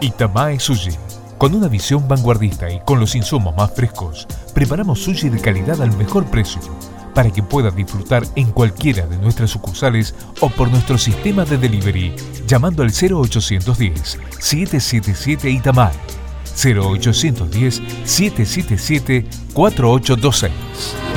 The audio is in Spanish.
Itamae Sushi. Con una visión vanguardista y con los insumos más frescos, preparamos sushi de calidad al mejor precio para que pueda disfrutar en cualquiera de nuestras sucursales o por nuestro sistema de delivery llamando al 0810 777 Itamae 0810 777 4826.